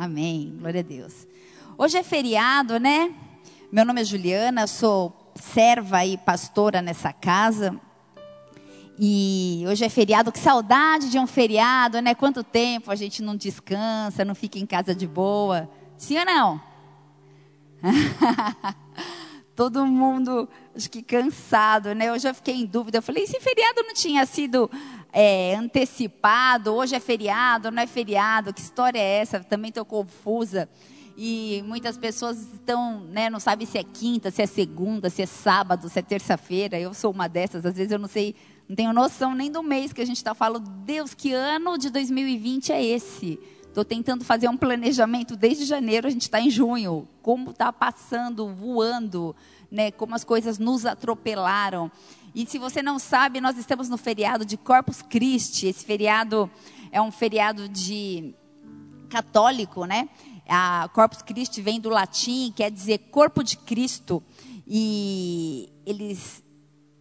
Amém. Glória a Deus. Hoje é feriado, né? Meu nome é Juliana, sou serva e pastora nessa casa. E hoje é feriado, que saudade de um feriado, né? Quanto tempo a gente não descansa, não fica em casa de boa. Sim ou não? Todo mundo, acho que cansado, né? Eu fiquei em dúvida. Eu falei, esse feriado não tinha sido é, antecipado? Hoje é feriado, não é feriado? Que história é essa? Também estou confusa. E muitas pessoas estão, né, não sabem se é quinta, se é segunda, se é sábado, se é terça-feira. Eu sou uma dessas. Às vezes eu não sei não tenho noção nem do mês que a gente está falando. Deus, que ano de 2020 é esse? Estou tentando fazer um planejamento desde janeiro, a gente está em junho. Como está passando, voando, né? como as coisas nos atropelaram. E se você não sabe, nós estamos no feriado de Corpus Christi. Esse feriado é um feriado de católico, né? A Corpus Christi vem do latim, quer dizer corpo de Cristo. E eles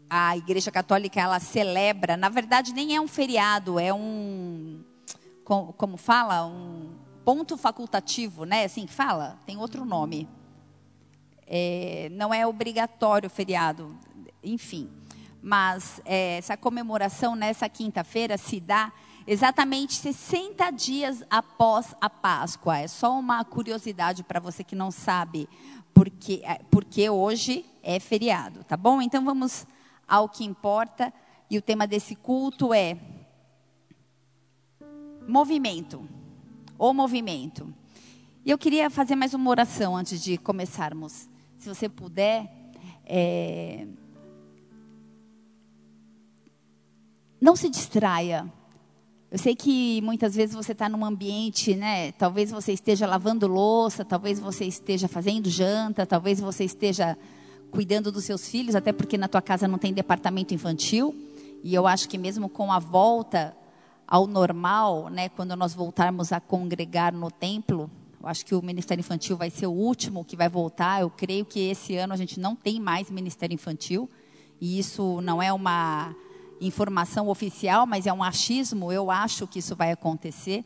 a Igreja Católica ela celebra, na verdade nem é um feriado, é um como, fala, um ponto facultativo, né? Assim que fala, tem outro nome. É, não é obrigatório o feriado, enfim. Mas é, essa comemoração nessa quinta-feira se dá exatamente 60 dias após a Páscoa. É só uma curiosidade para você que não sabe, porque, é, porque hoje é feriado, tá bom? Então vamos ao que importa. E o tema desse culto é movimento. O movimento. E eu queria fazer mais uma oração antes de começarmos. Se você puder. É... Não se distraia. Eu sei que muitas vezes você está num ambiente, né? Talvez você esteja lavando louça, talvez você esteja fazendo janta, talvez você esteja cuidando dos seus filhos, até porque na tua casa não tem departamento infantil. E eu acho que mesmo com a volta ao normal, né, quando nós voltarmos a congregar no templo, eu acho que o Ministério Infantil vai ser o último que vai voltar. Eu creio que esse ano a gente não tem mais Ministério Infantil. E isso não é uma informação oficial, mas é um achismo. Eu acho que isso vai acontecer.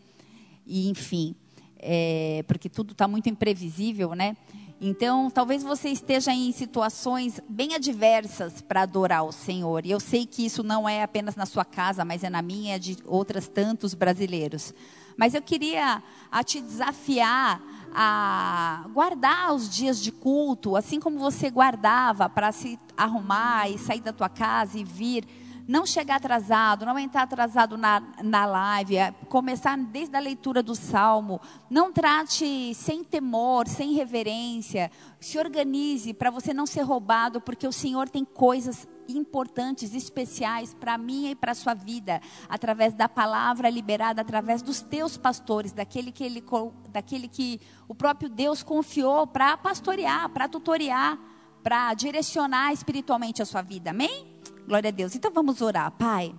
E, enfim, é, porque tudo está muito imprevisível, né? Então, talvez você esteja em situações bem adversas para adorar o Senhor. E eu sei que isso não é apenas na sua casa, mas é na minha e de outras tantos brasileiros. Mas eu queria a te desafiar a guardar os dias de culto, assim como você guardava para se arrumar e sair da tua casa e vir não chegar atrasado, não entrar atrasado na, na live, é começar desde a leitura do salmo. Não trate sem temor, sem reverência. Se organize para você não ser roubado, porque o Senhor tem coisas importantes, especiais para mim e para sua vida, através da palavra liberada, através dos teus pastores, daquele que, ele, daquele que o próprio Deus confiou para pastorear, para tutoriar, para direcionar espiritualmente a sua vida. Amém? Glória a Deus. Então vamos orar, Pai.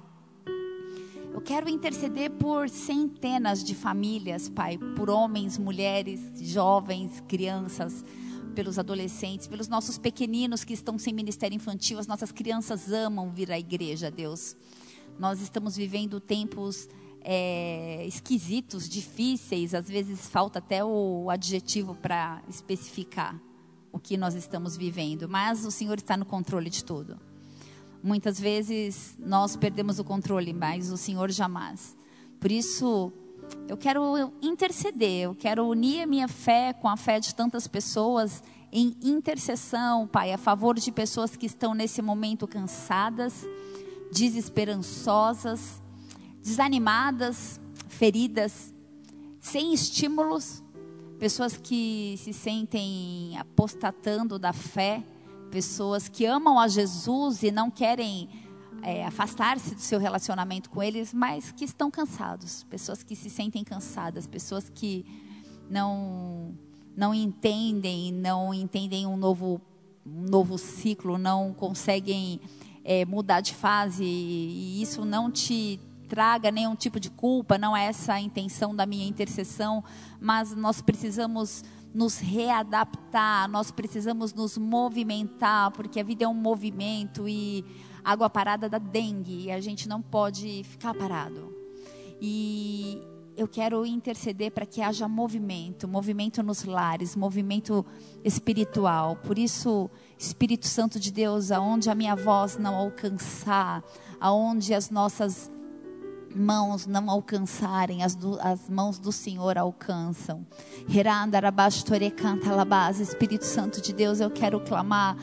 Eu quero interceder por centenas de famílias, Pai, por homens, mulheres, jovens, crianças, pelos adolescentes, pelos nossos pequeninos que estão sem ministério infantil. As nossas crianças amam vir à igreja, Deus. Nós estamos vivendo tempos é, esquisitos, difíceis, às vezes falta até o adjetivo para especificar o que nós estamos vivendo, mas o Senhor está no controle de tudo. Muitas vezes nós perdemos o controle, mas o Senhor jamais. Por isso, eu quero interceder, eu quero unir a minha fé com a fé de tantas pessoas em intercessão, Pai, a favor de pessoas que estão nesse momento cansadas, desesperançosas, desanimadas, feridas, sem estímulos, pessoas que se sentem apostatando da fé pessoas que amam a Jesus e não querem é, afastar-se do seu relacionamento com eles, mas que estão cansados, pessoas que se sentem cansadas, pessoas que não não entendem, não entendem um novo um novo ciclo, não conseguem é, mudar de fase e isso não te traga nenhum tipo de culpa, não é essa a intenção da minha intercessão, mas nós precisamos nos readaptar, nós precisamos nos movimentar, porque a vida é um movimento e água parada dá dengue, e a gente não pode ficar parado. E eu quero interceder para que haja movimento, movimento nos lares, movimento espiritual. Por isso, Espírito Santo de Deus, aonde a minha voz não alcançar, aonde as nossas mãos não alcançarem, as, do, as mãos do Senhor alcançam. Espírito Santo de Deus, eu quero clamar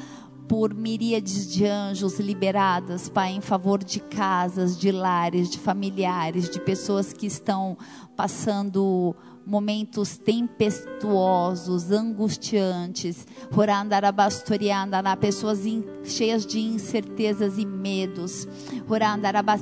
por miríades de anjos liberadas, Pai, em favor de casas, de lares, de familiares, de pessoas que estão passando momentos tempestuosos, angustiantes, pessoas cheias de incertezas e medos,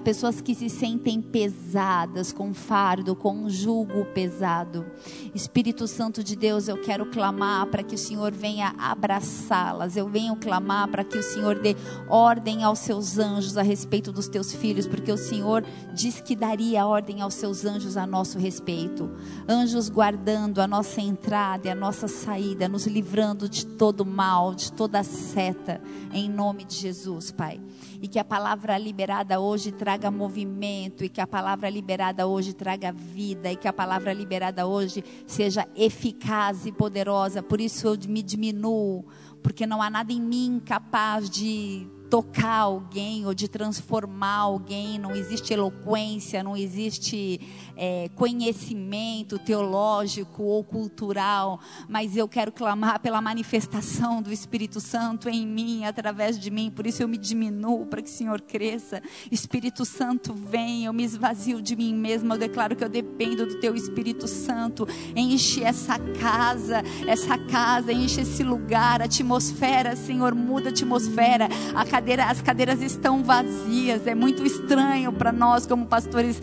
pessoas que se sentem pesadas, com fardo, com um jugo pesado. Espírito Santo de Deus, eu quero clamar para que o Senhor venha abraçá-las, eu venho clamar para que o Senhor dê ordem aos seus anjos a respeito dos teus filhos, porque o Senhor diz que daria ordem aos seus anjos a nosso respeito. Anjos anjos guardando a nossa entrada e a nossa saída, nos livrando de todo mal, de toda seta, em nome de Jesus, Pai. E que a palavra liberada hoje traga movimento, e que a palavra liberada hoje traga vida, e que a palavra liberada hoje seja eficaz e poderosa. Por isso eu me diminuo, porque não há nada em mim capaz de tocar alguém ou de transformar alguém, não existe eloquência, não existe é, conhecimento teológico ou cultural, mas eu quero clamar pela manifestação do Espírito Santo em mim, através de mim, por isso eu me diminuo para que o Senhor cresça. Espírito Santo, vem, eu me esvazio de mim mesma, eu declaro que eu dependo do Teu Espírito Santo, enche essa casa, essa casa, enche esse lugar, a atmosfera, Senhor, muda a atmosfera, a cadeira, as cadeiras estão vazias. É muito estranho para nós, como pastores,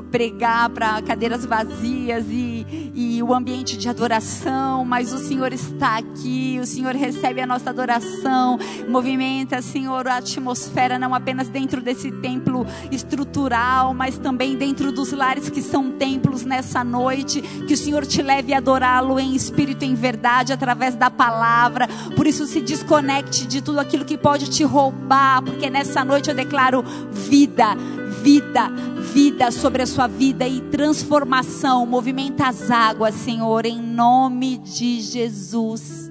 pregar para cadeiras vazias e, e o ambiente de adoração, mas o Senhor está aqui, o Senhor recebe a nossa adoração, movimenta, Senhor, a atmosfera não apenas dentro desse templo estrutural, mas também dentro dos lares que são templos nessa noite, que o Senhor te leve a adorá-lo em espírito e em verdade através da palavra. Por isso se desconecte de tudo aquilo que pode te roubar, porque nessa noite eu declaro vida, vida, vida sobre a sua vida e transformação. Movimenta as águas, Senhor, em nome de Jesus.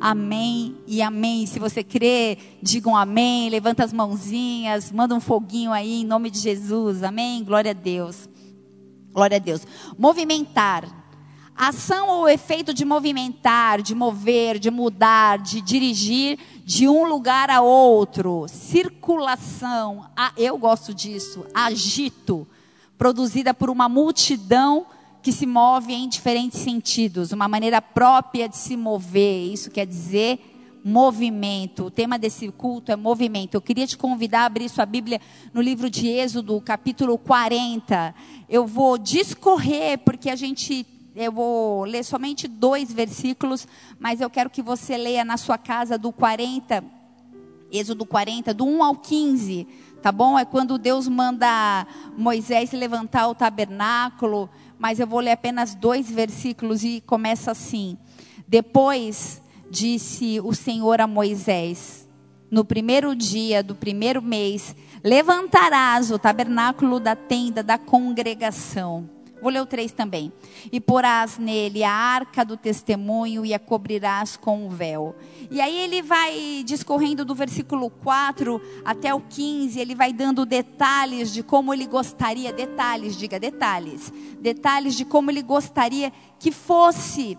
Amém e amém. Se você crê, digam amém. Levanta as mãozinhas, manda um foguinho aí em nome de Jesus. Amém. Glória a Deus. Glória a Deus. Movimentar. Ação ou efeito de movimentar, de mover, de mudar, de dirigir de um lugar a outro. Circulação. Ah, eu gosto disso. Agito. Produzida por uma multidão que se move em diferentes sentidos. Uma maneira própria de se mover. Isso quer dizer movimento. O tema desse culto é movimento. Eu queria te convidar a abrir sua Bíblia no livro de Êxodo, capítulo 40. Eu vou discorrer, porque a gente eu vou ler somente dois versículos, mas eu quero que você leia na sua casa do 40, Êxodo 40, do 1 ao 15, tá bom? É quando Deus manda Moisés levantar o tabernáculo, mas eu vou ler apenas dois versículos e começa assim: Depois disse o Senhor a Moisés: No primeiro dia do primeiro mês, levantarás o tabernáculo da tenda da congregação Vou ler o 3 também. E porás nele a arca do testemunho e a cobrirás com o véu. E aí ele vai discorrendo do versículo 4 até o 15, ele vai dando detalhes de como ele gostaria, detalhes, diga detalhes, detalhes de como ele gostaria que fosse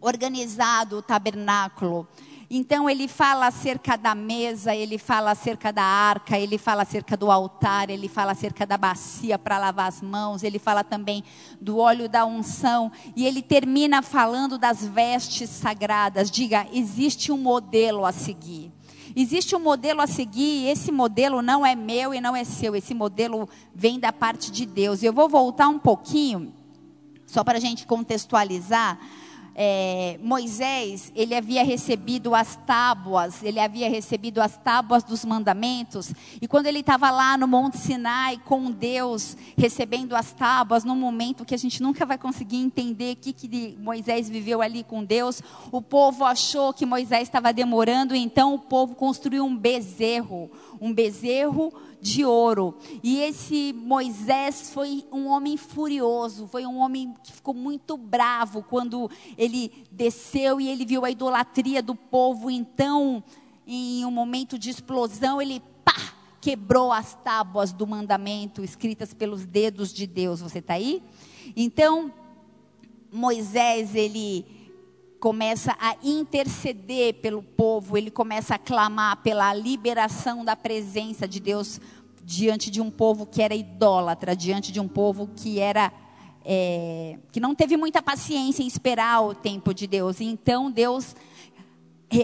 organizado o tabernáculo. Então ele fala acerca da mesa, ele fala acerca da arca, ele fala acerca do altar, ele fala acerca da bacia para lavar as mãos, ele fala também do óleo da unção e ele termina falando das vestes sagradas. Diga, existe um modelo a seguir. Existe um modelo a seguir, e esse modelo não é meu e não é seu, esse modelo vem da parte de Deus. Eu vou voltar um pouquinho, só para a gente contextualizar é, Moisés, ele havia recebido as tábuas, ele havia recebido as tábuas dos mandamentos, e quando ele estava lá no Monte Sinai com Deus, recebendo as tábuas, num momento que a gente nunca vai conseguir entender o que, que Moisés viveu ali com Deus, o povo achou que Moisés estava demorando, então o povo construiu um bezerro, um bezerro de ouro. E esse Moisés foi um homem furioso, foi um homem que ficou muito bravo quando ele desceu e ele viu a idolatria do povo. Então, em um momento de explosão, ele pá, quebrou as tábuas do mandamento escritas pelos dedos de Deus. Você está aí? Então, Moisés, ele começa a interceder pelo povo, ele começa a clamar pela liberação da presença de Deus diante de um povo que era idólatra, diante de um povo que era é, que não teve muita paciência em esperar o tempo de Deus. Então Deus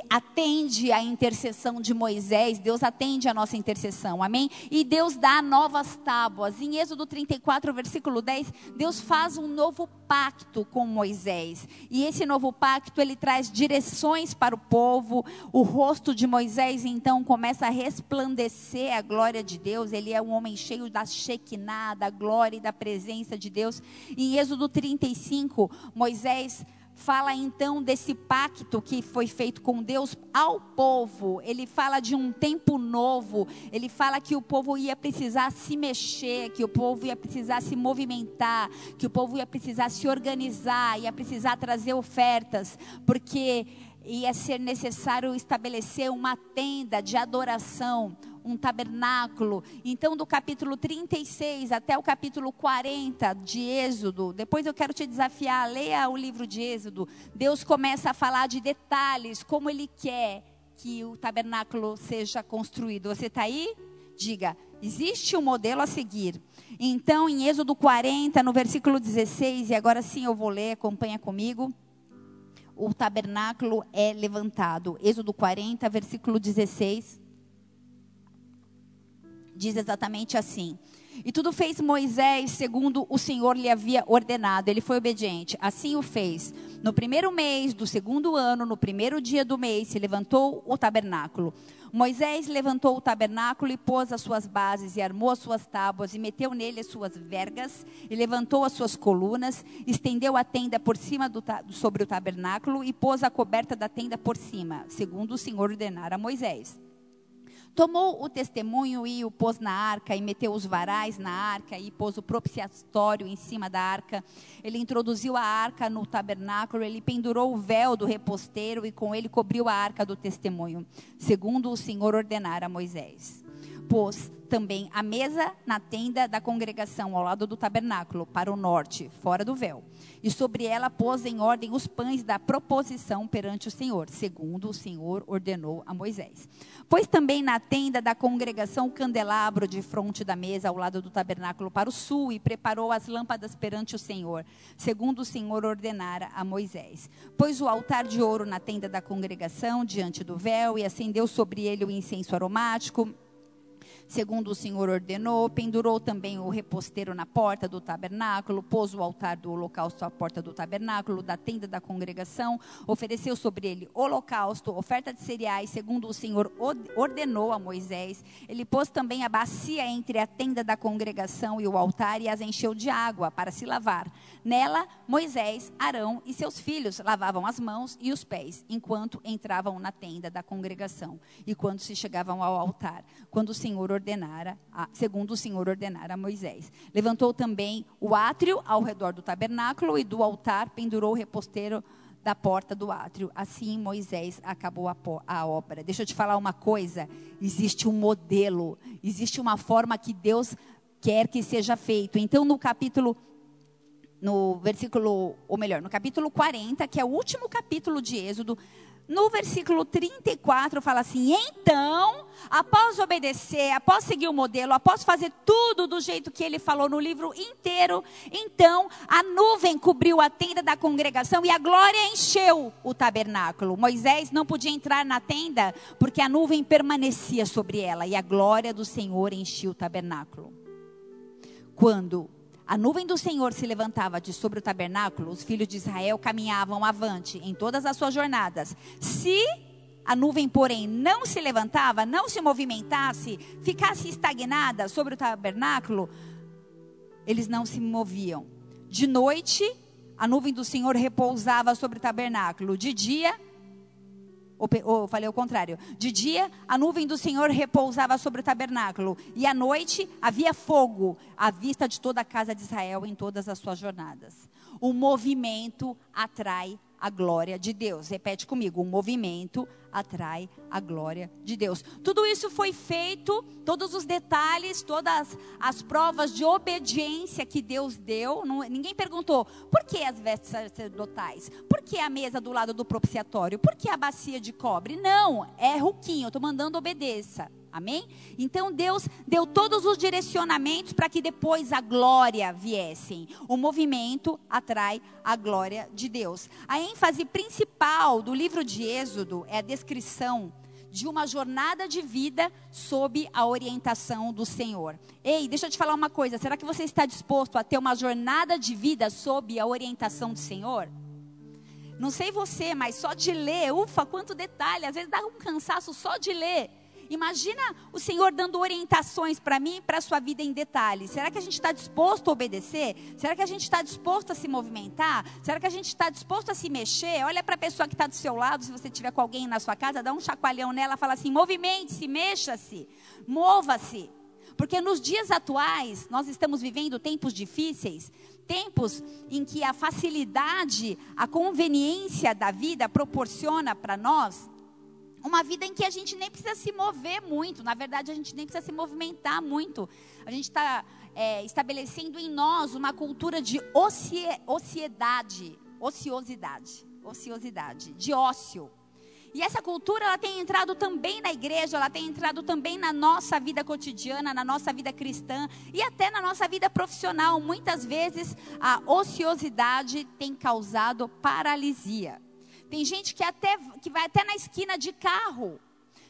atende a intercessão de Moisés, Deus atende a nossa intercessão, amém? E Deus dá novas tábuas. Em Êxodo 34, versículo 10, Deus faz um novo pacto com Moisés. E esse novo pacto, ele traz direções para o povo. O rosto de Moisés, então, começa a resplandecer a glória de Deus. Ele é um homem cheio da Shekinah, da glória e da presença de Deus. Em Êxodo 35, Moisés fala então desse pacto que foi feito com Deus ao povo. Ele fala de um tempo novo. Ele fala que o povo ia precisar se mexer, que o povo ia precisar se movimentar, que o povo ia precisar se organizar, ia precisar trazer ofertas, porque ia ser necessário estabelecer uma tenda de adoração um tabernáculo. Então, do capítulo 36 até o capítulo 40 de Êxodo, depois eu quero te desafiar, leia o livro de Êxodo. Deus começa a falar de detalhes, como Ele quer que o tabernáculo seja construído. Você está aí? Diga, existe um modelo a seguir. Então, em Êxodo 40, no versículo 16, e agora sim eu vou ler, acompanha comigo. O tabernáculo é levantado. Êxodo 40, versículo 16 diz exatamente assim: E tudo fez Moisés segundo o Senhor lhe havia ordenado. Ele foi obediente. Assim o fez. No primeiro mês do segundo ano, no primeiro dia do mês, se levantou o tabernáculo. Moisés levantou o tabernáculo e pôs as suas bases, e armou as suas tábuas, e meteu nele as suas vergas, e levantou as suas colunas, estendeu a tenda por cima do, sobre o tabernáculo, e pôs a coberta da tenda por cima, segundo o Senhor ordenara a Moisés. Tomou o testemunho e o pôs na arca, e meteu os varais na arca, e pôs o propiciatório em cima da arca. Ele introduziu a arca no tabernáculo, ele pendurou o véu do reposteiro, e com ele cobriu a arca do testemunho, segundo o Senhor ordenara a Moisés. Pôs também a mesa na tenda da congregação, ao lado do tabernáculo, para o norte, fora do véu. E sobre ela pôs em ordem os pães da proposição perante o Senhor, segundo o Senhor ordenou a Moisés. Pôs também na tenda da congregação o candelabro de fronte da mesa, ao lado do tabernáculo, para o sul, e preparou as lâmpadas perante o Senhor, segundo o Senhor ordenara a Moisés. Pôs o altar de ouro na tenda da congregação, diante do véu, e acendeu sobre ele o incenso aromático segundo o Senhor ordenou, pendurou também o reposteiro na porta do tabernáculo, pôs o altar do holocausto à porta do tabernáculo, da tenda da congregação, ofereceu sobre ele holocausto, oferta de cereais, segundo o Senhor ordenou a Moisés. Ele pôs também a bacia entre a tenda da congregação e o altar e as encheu de água para se lavar. Nela, Moisés, Arão e seus filhos lavavam as mãos e os pés, enquanto entravam na tenda da congregação e quando se chegavam ao altar, quando o Senhor ordenara, segundo o Senhor ordenara a Moisés. Levantou também o átrio ao redor do tabernáculo e do altar pendurou o reposteiro da porta do átrio. Assim Moisés acabou a, a, obra. Deixa eu te falar uma coisa: existe um modelo, existe uma forma que Deus quer que seja feito. Então, no capítulo no versículo, ou melhor, no capítulo 40, que é o último capítulo de Êxodo, no versículo 34 fala assim: Então, após obedecer, após seguir o modelo, após fazer tudo do jeito que ele falou no livro inteiro, então a nuvem cobriu a tenda da congregação e a glória encheu o tabernáculo. Moisés não podia entrar na tenda porque a nuvem permanecia sobre ela e a glória do Senhor enchia o tabernáculo. Quando a nuvem do Senhor se levantava de sobre o tabernáculo, os filhos de Israel caminhavam avante em todas as suas jornadas. Se a nuvem, porém, não se levantava, não se movimentasse, ficasse estagnada sobre o tabernáculo, eles não se moviam. De noite, a nuvem do Senhor repousava sobre o tabernáculo. De dia, Ou, ou, falei o contrário. De dia, a nuvem do Senhor repousava sobre o tabernáculo. E à noite, havia fogo à vista de toda a casa de Israel em todas as suas jornadas. O movimento atrai a glória de Deus. Repete comigo: o movimento atrai a glória de Deus. Tudo isso foi feito, todos os detalhes, todas as provas de obediência que Deus deu. Não, ninguém perguntou por que as vestes sacerdotais, por que a mesa do lado do propiciatório, por que a bacia de cobre. Não, é ruquinho, estou mandando obedeça. Amém? Então Deus deu todos os direcionamentos para que depois a glória viessem. O movimento atrai a glória de Deus. A ênfase principal do livro de Êxodo é a descrição de uma jornada de vida sob a orientação do Senhor. Ei, deixa eu te falar uma coisa. Será que você está disposto a ter uma jornada de vida sob a orientação do Senhor? Não sei você, mas só de ler, ufa, quanto detalhe. Às vezes dá um cansaço só de ler. Imagina o Senhor dando orientações para mim e para a sua vida em detalhes. Será que a gente está disposto a obedecer? Será que a gente está disposto a se movimentar? Será que a gente está disposto a se mexer? Olha para a pessoa que está do seu lado, se você tiver com alguém na sua casa, dá um chacoalhão nela, fala assim: movimente-se, mexa-se, mova-se. Porque nos dias atuais, nós estamos vivendo tempos difíceis, tempos em que a facilidade, a conveniência da vida proporciona para nós uma vida em que a gente nem precisa se mover muito, na verdade, a gente nem precisa se movimentar muito. A gente está é, estabelecendo em nós uma cultura de ocie, ociedade, ociosidade, ociosidade, de ócio. E essa cultura ela tem entrado também na igreja, ela tem entrado também na nossa vida cotidiana, na nossa vida cristã e até na nossa vida profissional. Muitas vezes a ociosidade tem causado paralisia. Tem gente que, até, que vai até na esquina de carro.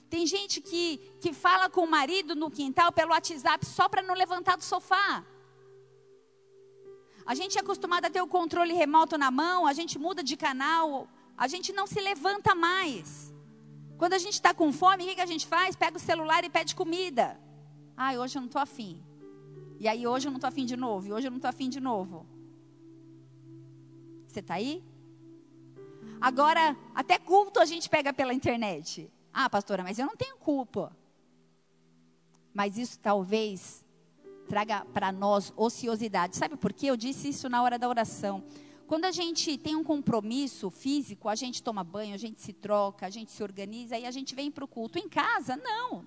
Tem gente que, que fala com o marido no quintal pelo WhatsApp só para não levantar do sofá. A gente é acostumado a ter o controle remoto na mão, a gente muda de canal, a gente não se levanta mais. Quando a gente está com fome, o que, que a gente faz? Pega o celular e pede comida. Ai, hoje eu não estou afim. E aí, hoje eu não estou afim de novo. E hoje eu não estou afim de novo. Você está aí? Agora, até culto a gente pega pela internet. Ah, pastora, mas eu não tenho culpa. Mas isso talvez traga para nós ociosidade. Sabe por quê? Eu disse isso na hora da oração. Quando a gente tem um compromisso físico, a gente toma banho, a gente se troca, a gente se organiza e a gente vem para o culto. Em casa, não.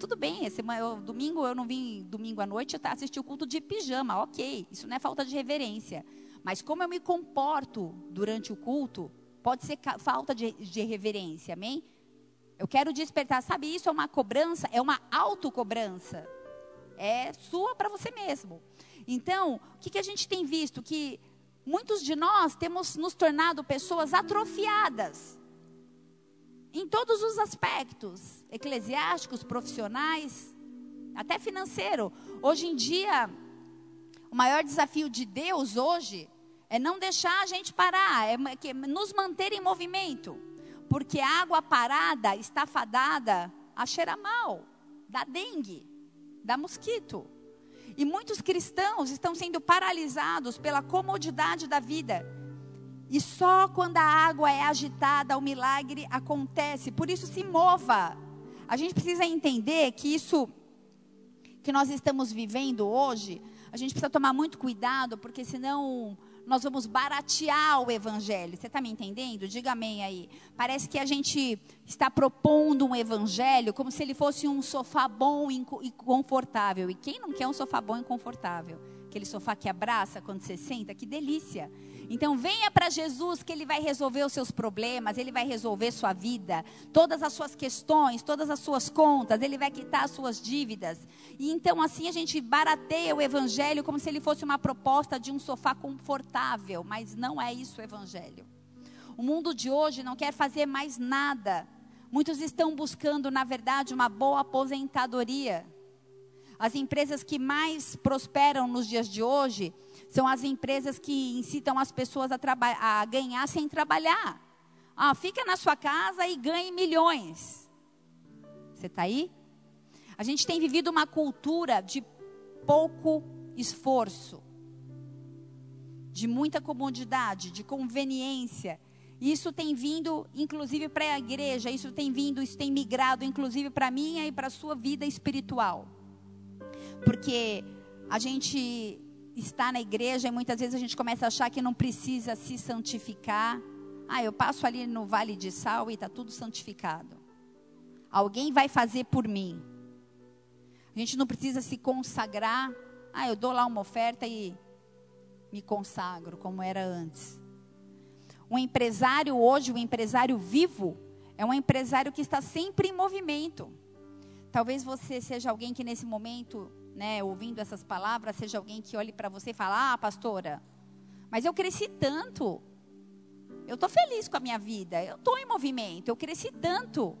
Tudo bem, esse, eu, domingo eu não vim domingo à noite tá, assistir o culto de pijama, ok. Isso não é falta de reverência. Mas como eu me comporto durante o culto, Pode ser falta de, de reverência, amém? Eu quero despertar, sabe, isso é uma cobrança, é uma autocobrança. É sua para você mesmo. Então, o que, que a gente tem visto? Que muitos de nós temos nos tornado pessoas atrofiadas. Em todos os aspectos, eclesiásticos, profissionais, até financeiro. Hoje em dia, o maior desafio de Deus hoje é não deixar a gente parar, é nos manter em movimento. Porque a água parada está fadada a cheirar mal, da dengue, da mosquito. E muitos cristãos estão sendo paralisados pela comodidade da vida. E só quando a água é agitada, o milagre acontece. Por isso, se mova. A gente precisa entender que isso que nós estamos vivendo hoje, a gente precisa tomar muito cuidado, porque senão nós vamos baratear o evangelho. Você está me entendendo? Diga amém aí. Parece que a gente está propondo um evangelho como se ele fosse um sofá bom e confortável. E quem não quer um sofá bom e confortável? Aquele sofá que abraça quando você senta, que delícia. Então venha para Jesus que ele vai resolver os seus problemas, ele vai resolver sua vida, todas as suas questões, todas as suas contas, ele vai quitar as suas dívidas. E então assim a gente barateia o evangelho como se ele fosse uma proposta de um sofá confortável, mas não é isso o evangelho. O mundo de hoje não quer fazer mais nada. Muitos estão buscando, na verdade, uma boa aposentadoria. As empresas que mais prosperam nos dias de hoje são as empresas que incitam as pessoas a, a ganhar sem trabalhar. Ah, fica na sua casa e ganhe milhões. Você está aí? A gente tem vivido uma cultura de pouco esforço, de muita comodidade, de conveniência. Isso tem vindo, inclusive, para a igreja, isso tem vindo, isso tem migrado, inclusive, para a minha e para a sua vida espiritual. Porque a gente está na igreja e muitas vezes a gente começa a achar que não precisa se santificar. Ah, eu passo ali no vale de sal e está tudo santificado. Alguém vai fazer por mim. A gente não precisa se consagrar. Ah, eu dou lá uma oferta e me consagro, como era antes. Um empresário hoje, um empresário vivo, é um empresário que está sempre em movimento. Talvez você seja alguém que nesse momento, né, ouvindo essas palavras, seja alguém que olhe para você e fale: Ah, pastora, mas eu cresci tanto. Eu estou feliz com a minha vida. Eu estou em movimento. Eu cresci tanto.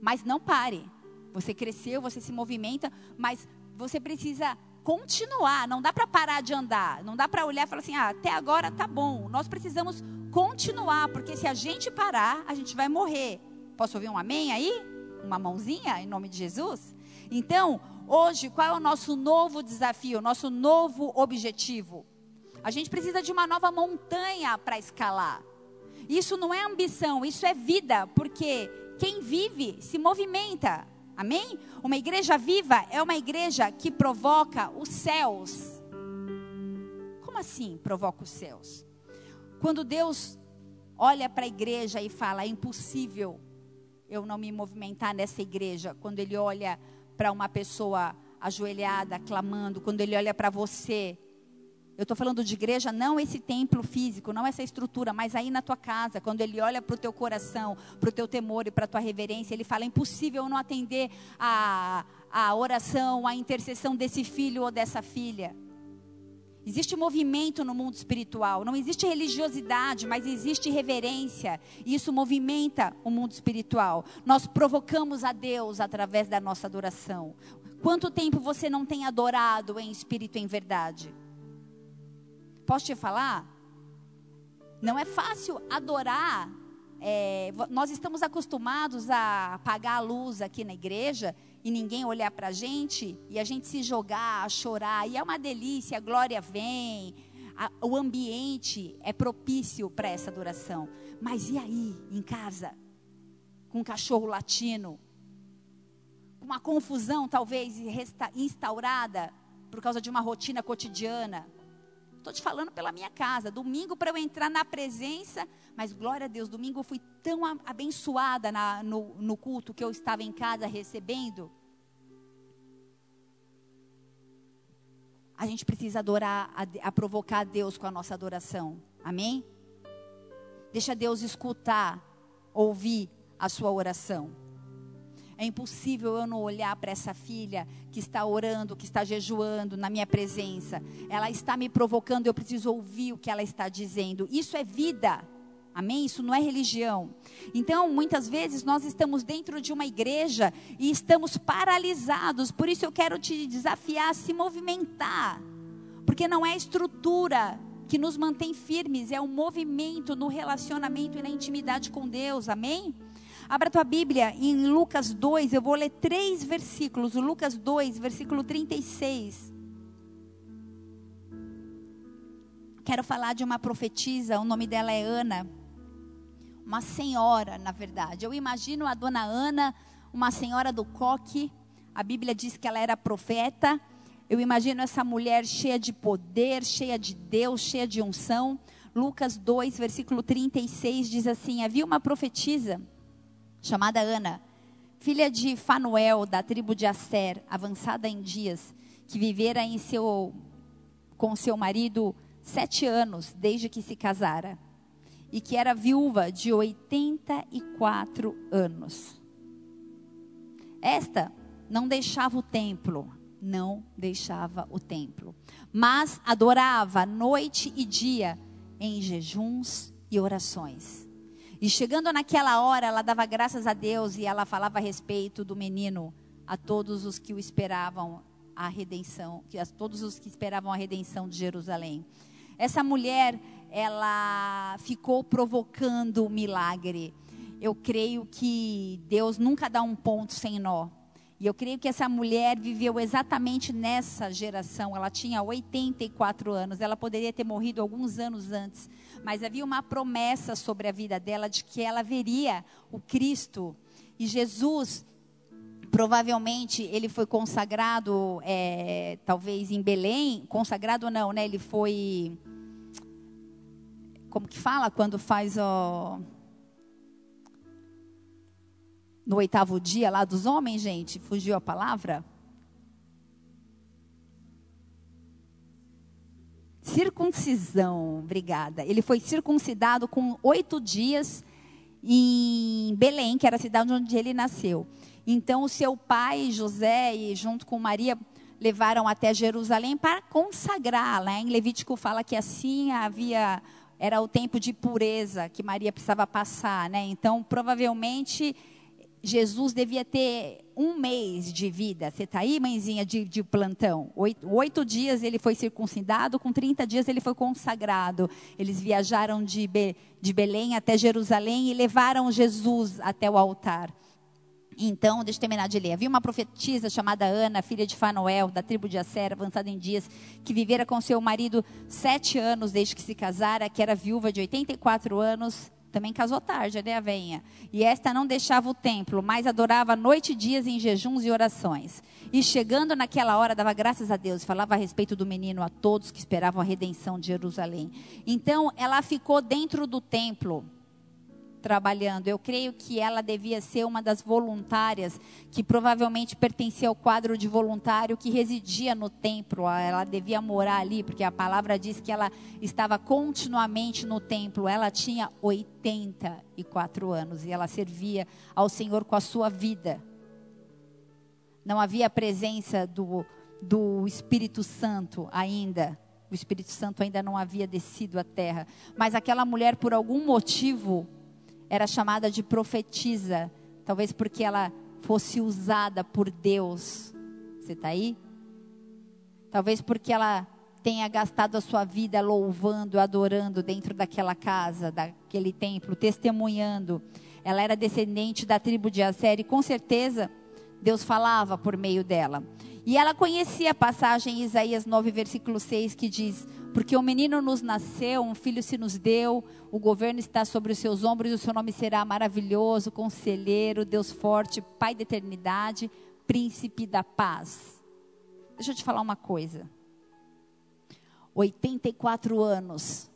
Mas não pare. Você cresceu, você se movimenta, mas você precisa continuar. Não dá para parar de andar. Não dá para olhar e falar assim: ah, até agora tá bom. Nós precisamos continuar, porque se a gente parar, a gente vai morrer. Posso ouvir um amém aí? Uma mãozinha em nome de Jesus? Então, hoje, qual é o nosso novo desafio, nosso novo objetivo? A gente precisa de uma nova montanha para escalar. Isso não é ambição, isso é vida, porque quem vive se movimenta. Amém? Uma igreja viva é uma igreja que provoca os céus. Como assim provoca os céus? Quando Deus olha para a igreja e fala: é impossível eu não me movimentar nessa igreja. Quando Ele olha para uma pessoa ajoelhada, clamando, quando Ele olha para você eu estou falando de igreja, não esse templo físico, não essa estrutura, mas aí na tua casa, quando ele olha para o teu coração, para o teu temor e para a tua reverência, ele fala: impossível não atender a, a oração, a intercessão desse filho ou dessa filha. Existe movimento no mundo espiritual, não existe religiosidade, mas existe reverência. E isso movimenta o mundo espiritual. Nós provocamos a Deus através da nossa adoração. Quanto tempo você não tem adorado em espírito e em verdade? Posso te falar? Não é fácil adorar. É, nós estamos acostumados a apagar a luz aqui na igreja e ninguém olhar para a gente e a gente se jogar, chorar. E é uma delícia, a glória vem, a, o ambiente é propício para essa adoração. Mas e aí, em casa? Com um cachorro latino? Com uma confusão talvez instaurada por causa de uma rotina cotidiana? Estou te falando pela minha casa. Domingo para eu entrar na presença, mas glória a Deus, domingo eu fui tão abençoada na, no, no culto que eu estava em casa recebendo. A gente precisa adorar, a, a provocar Deus com a nossa adoração. Amém? Deixa Deus escutar, ouvir a sua oração. É impossível eu não olhar para essa filha que está orando, que está jejuando na minha presença. Ela está me provocando, eu preciso ouvir o que ela está dizendo. Isso é vida. Amém? Isso não é religião. Então, muitas vezes nós estamos dentro de uma igreja e estamos paralisados. Por isso eu quero te desafiar a se movimentar. Porque não é a estrutura que nos mantém firmes, é o movimento no relacionamento e na intimidade com Deus. Amém? Abra tua Bíblia em Lucas 2, eu vou ler três versículos. Lucas 2, versículo 36. Quero falar de uma profetisa, o nome dela é Ana. Uma senhora, na verdade. Eu imagino a dona Ana, uma senhora do coque. A Bíblia diz que ela era profeta. Eu imagino essa mulher cheia de poder, cheia de Deus, cheia de unção. Lucas 2, versículo 36 diz assim: Havia uma profetisa chamada Ana, filha de Fanuel, da tribo de Asser, avançada em dias, que vivera em seu, com seu marido sete anos, desde que se casara, e que era viúva de 84 anos. Esta não deixava o templo, não deixava o templo, mas adorava noite e dia em jejuns e orações. E chegando naquela hora, ela dava graças a Deus e ela falava a respeito do menino a todos os que o esperavam a redenção, a todos os que esperavam a redenção de Jerusalém. Essa mulher, ela ficou provocando o milagre. Eu creio que Deus nunca dá um ponto sem nó. E eu creio que essa mulher viveu exatamente nessa geração. Ela tinha 84 anos. Ela poderia ter morrido alguns anos antes. Mas havia uma promessa sobre a vida dela de que ela veria o Cristo. E Jesus, provavelmente, ele foi consagrado, é, talvez em Belém. Consagrado não, né? Ele foi. Como que fala quando faz o no oitavo dia lá dos homens, gente? Fugiu a palavra? Circuncisão, obrigada. Ele foi circuncidado com oito dias em Belém, que era a cidade onde ele nasceu. Então, o seu pai, José, e junto com Maria, levaram até Jerusalém para consagrar. Lá em Levítico fala que assim havia era o tempo de pureza que Maria precisava passar, né? Então, provavelmente Jesus devia ter um mês de vida. Você está aí, mãezinha, de, de plantão? Oito, oito, dias ele foi circuncidado, com 30 dias ele foi consagrado. Eles viajaram de, Be, de Belém até Jerusalém e levaram Jesus até o altar. Então, deixa eu terminar de ler. Havia uma profetisa chamada Ana, filha de Fanuel, da tribo de Asser, avançada em dias, que vivera com seu marido sete anos desde que se casara, que era viúva de 84 anos também casou tarde, né, a veinha? E esta não deixava o templo, mas adorava noite e dias em jejuns e orações. E chegando naquela hora, dava graças a Deus, falava a respeito do menino a todos que esperavam a redenção de Jerusalém. Então, ela ficou dentro do templo trabalhando. Eu creio que ela devia ser uma das voluntárias que provavelmente pertencia ao quadro de voluntário que residia no templo. Ela devia morar ali, porque a palavra diz que ela estava continuamente no templo. Ela tinha 84 anos e ela servia ao Senhor com a sua vida. Não havia presença do, do Espírito Santo ainda. O Espírito Santo ainda não havia descido à terra. Mas aquela mulher, por algum motivo, era chamada de profetisa, talvez porque ela fosse usada por Deus. Você está aí? Talvez porque ela tenha gastado a sua vida louvando, adorando dentro daquela casa, daquele templo, testemunhando. Ela era descendente da tribo de Aser e com certeza Deus falava por meio dela. E ela conhecia a passagem em Isaías 9, versículo 6, que diz: Porque o menino nos nasceu, um filho se nos deu, o governo está sobre os seus ombros, e o seu nome será maravilhoso, conselheiro, Deus forte, Pai da eternidade, príncipe da paz. Deixa eu te falar uma coisa. 84 anos,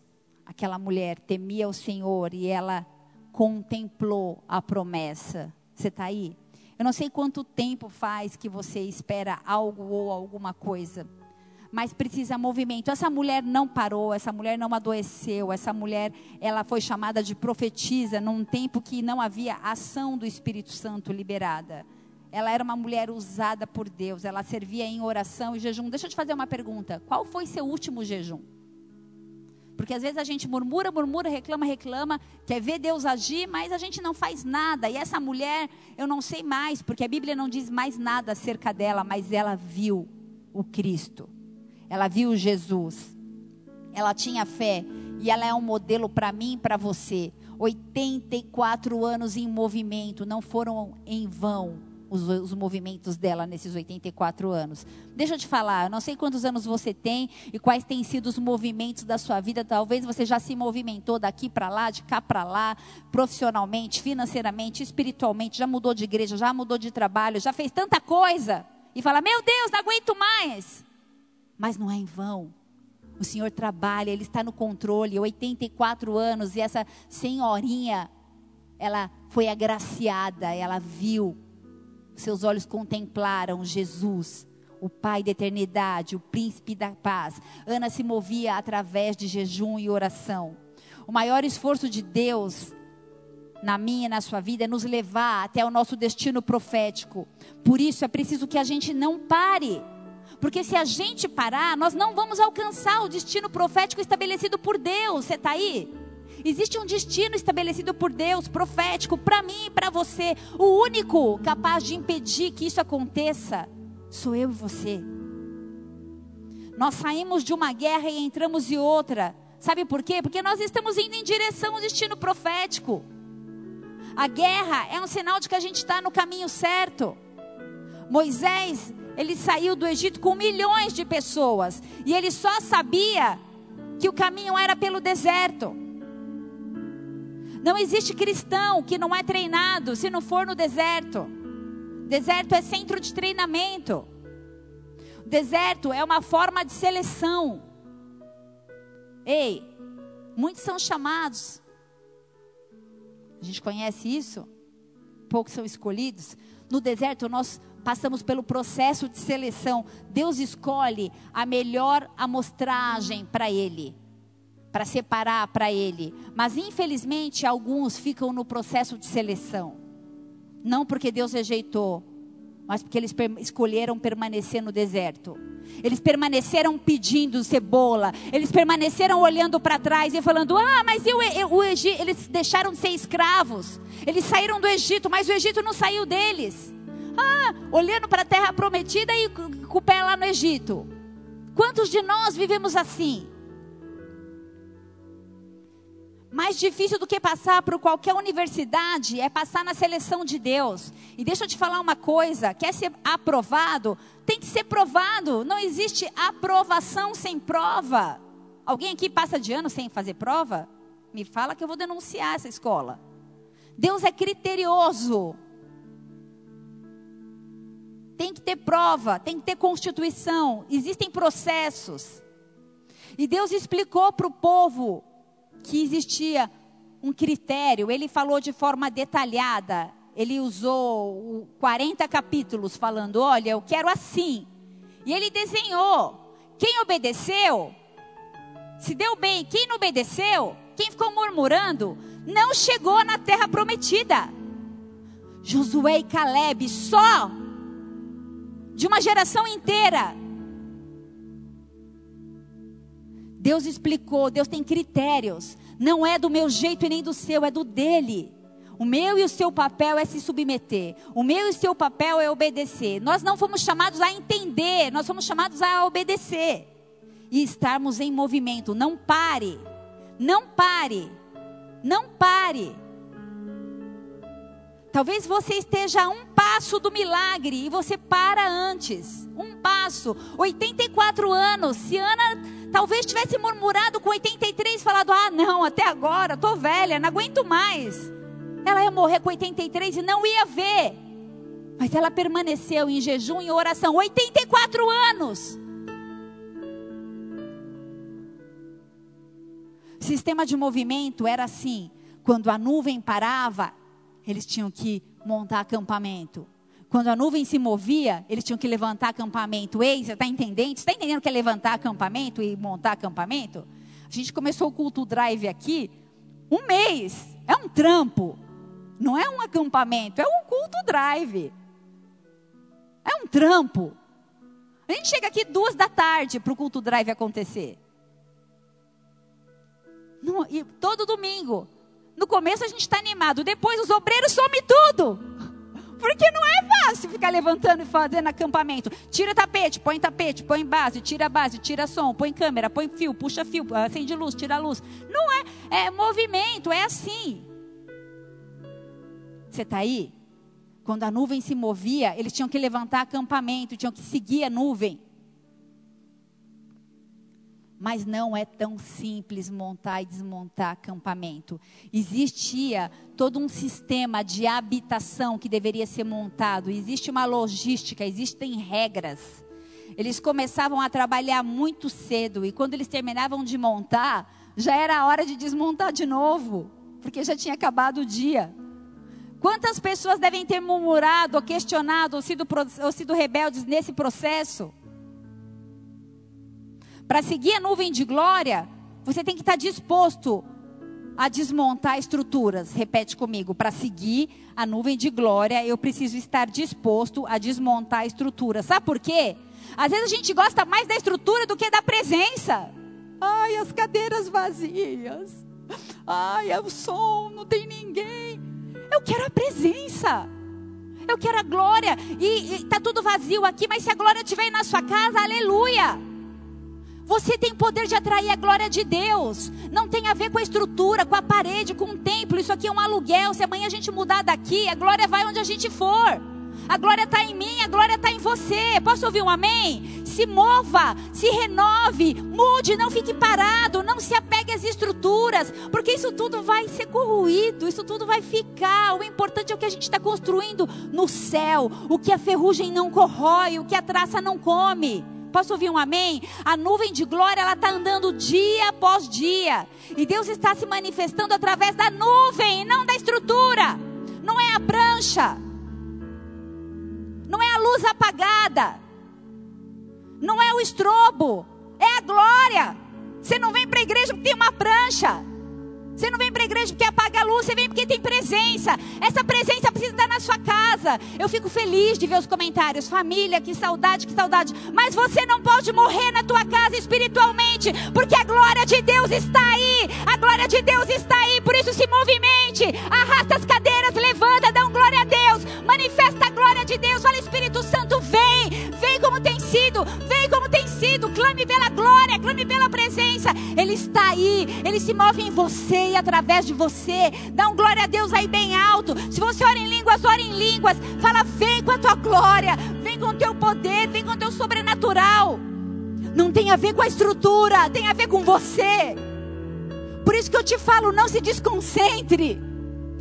aquela mulher temia o Senhor e ela contemplou a promessa. Você está aí? Eu não sei quanto tempo faz que você espera algo ou alguma coisa, mas precisa movimento. Essa mulher não parou, essa mulher não adoeceu, essa mulher, ela foi chamada de profetisa num tempo que não havia ação do Espírito Santo liberada. Ela era uma mulher usada por Deus, ela servia em oração e jejum. Deixa eu te fazer uma pergunta: qual foi seu último jejum? Porque às vezes a gente murmura, murmura, reclama, reclama, quer ver Deus agir, mas a gente não faz nada. E essa mulher, eu não sei mais, porque a Bíblia não diz mais nada acerca dela, mas ela viu o Cristo. Ela viu Jesus. Ela tinha fé e ela é um modelo para mim e para você. 84 anos em movimento, não foram em vão os, os, movimentos dela nesses 84 anos. Deixa eu te falar, eu não sei quantos anos você tem e quais têm sido os movimentos da sua vida. Talvez você já se movimentou daqui para lá, de cá para lá, profissionalmente, financeiramente, espiritualmente, já mudou de igreja, já mudou de trabalho, já fez tanta coisa. E fala: Meu Deus, não aguento mais. Mas não é em vão. O Senhor trabalha, Ele está no controle. 84 anos e essa senhorinha, ela foi agraciada, ela viu seus olhos contemplaram Jesus, o Pai da eternidade, o príncipe da paz. Ana se movia através de jejum e oração. O maior esforço de Deus na minha e na sua vida é nos levar até o nosso destino profético. Por isso é preciso que a gente não pare. Porque se a gente parar, nós não vamos alcançar o destino profético estabelecido por Deus. Você está aí? Existe um destino estabelecido por Deus, profético, para mim e para você. O único capaz de impedir que isso aconteça sou eu e você. Nós saímos de uma guerra e entramos em outra. Sabe por quê? Porque nós estamos indo em direção ao destino profético. A guerra é um sinal de que a gente está no caminho certo. Moisés, ele saiu do Egito com milhões de pessoas e ele só sabia que o caminho era pelo deserto. Não existe cristão que não é treinado se não for no deserto. Deserto é centro de treinamento. Deserto é uma forma de seleção. Ei, muitos são chamados. A gente conhece isso? Poucos são escolhidos. No deserto nós passamos pelo processo de seleção. Deus escolhe a melhor amostragem para ele, para separar para ele. Mas infelizmente alguns ficam no processo de seleção. Não porque Deus rejeitou, mas porque eles escolheram permanecer no deserto. Eles permaneceram pedindo cebola. Eles permaneceram olhando para trás e falando: Ah, mas eu, eu, o Egito, eles deixaram de ser escravos. Eles saíram do Egito, mas o Egito não saiu deles. Ah, olhando para a terra prometida e com o pé lá no Egito. Quantos de nós vivemos assim? Mais difícil do que passar por qualquer universidade é passar na seleção de Deus. E deixa eu te falar uma coisa: quer ser aprovado? Tem que ser provado. Não existe aprovação sem prova. Alguém aqui passa de ano sem fazer prova? Me fala que eu vou denunciar essa escola. Deus é criterioso. Tem que ter prova, tem que ter constituição, existem processos. E Deus explicou para o povo que existia um critério, ele falou de forma detalhada. Ele usou 40 capítulos falando: olha, eu quero assim. E ele desenhou. Quem obedeceu, se deu bem. Quem não obedeceu, quem ficou murmurando, não chegou na terra prometida. Josué e Caleb, só de uma geração inteira, Deus explicou, Deus tem critérios. Não é do meu jeito e nem do seu, é do dele. O meu e o seu papel é se submeter. O meu e o seu papel é obedecer. Nós não fomos chamados a entender, nós fomos chamados a obedecer. E estarmos em movimento. Não pare. Não pare. Não pare. Talvez você esteja a um passo do milagre e você para antes. Um passo. 84 anos. Se Ana Talvez tivesse murmurado com 83, falado: ah, não, até agora, estou velha, não aguento mais. Ela ia morrer com 83 e não ia ver. Mas ela permaneceu em jejum e oração 84 anos. O sistema de movimento era assim: quando a nuvem parava, eles tinham que montar acampamento. Quando a nuvem se movia, eles tinham que levantar acampamento. Ei, você está entendendo? Você está entendendo o que é levantar acampamento e montar acampamento? A gente começou o culto drive aqui um mês. É um trampo. Não é um acampamento, é um culto drive. É um trampo. A gente chega aqui duas da tarde para o culto drive acontecer. E todo domingo. No começo a gente está animado, depois os obreiros somem tudo. Porque não é fácil ficar levantando e fazendo acampamento. Tira tapete, põe tapete, põe base, tira base, tira som, põe câmera, põe fio, puxa fio, acende luz, tira luz. Não é, é movimento, é assim. Você está aí? Quando a nuvem se movia, eles tinham que levantar acampamento, tinham que seguir a nuvem. Mas não é tão simples montar e desmontar acampamento. Existia todo um sistema de habitação que deveria ser montado, existe uma logística, existem regras. Eles começavam a trabalhar muito cedo e quando eles terminavam de montar, já era a hora de desmontar de novo, porque já tinha acabado o dia. Quantas pessoas devem ter murmurado, ou questionado, ou sido, ou sido rebeldes nesse processo? Para seguir a nuvem de glória, você tem que estar disposto a desmontar estruturas. Repete comigo. Para seguir a nuvem de glória, eu preciso estar disposto a desmontar estruturas. Sabe por quê? Às vezes a gente gosta mais da estrutura do que da presença. Ai, as cadeiras vazias. Ai, é o som, não tem ninguém. Eu quero a presença. Eu quero a glória. E está tudo vazio aqui, mas se a glória estiver na sua casa, aleluia. Você tem poder de atrair a glória de Deus. Não tem a ver com a estrutura, com a parede, com o templo. Isso aqui é um aluguel. Se amanhã a gente mudar daqui, a glória vai onde a gente for. A glória está em mim, a glória está em você. Posso ouvir um amém? Se mova, se renove, mude, não fique parado, não se apegue às estruturas, porque isso tudo vai ser corroído, isso tudo vai ficar. O importante é o que a gente está construindo no céu, o que a ferrugem não corrói, o que a traça não come. Posso ouvir um amém? A nuvem de glória, ela está andando dia após dia. E Deus está se manifestando através da nuvem, não da estrutura. Não é a prancha. Não é a luz apagada. Não é o estrobo. É a glória. Você não vem para a igreja porque tem uma prancha. Você não vem para a igreja porque apaga a luz, você vem porque tem presença. Essa presença precisa estar na sua casa. Eu fico feliz de ver os comentários. Família, que saudade, que saudade. Mas você não pode morrer na tua casa espiritualmente, porque a glória de Deus está aí. A glória de Deus está aí. Por isso se movimente, arrasta as cadeiras, levanta, dá um glória a Deus, manifesta a glória de Deus. Fala Espírito Santo, vem, vem como tem sido, vem como tem sido. Clame pela glória, clame pela presença. Ele está aí, ele se move em você e através de você. Dá um glória a Deus aí bem alto. Se você ora em línguas, ora em línguas. Fala, vem com a tua glória, vem com o teu poder, vem com o teu sobrenatural. Não tem a ver com a estrutura, tem a ver com você. Por isso que eu te falo, não se desconcentre.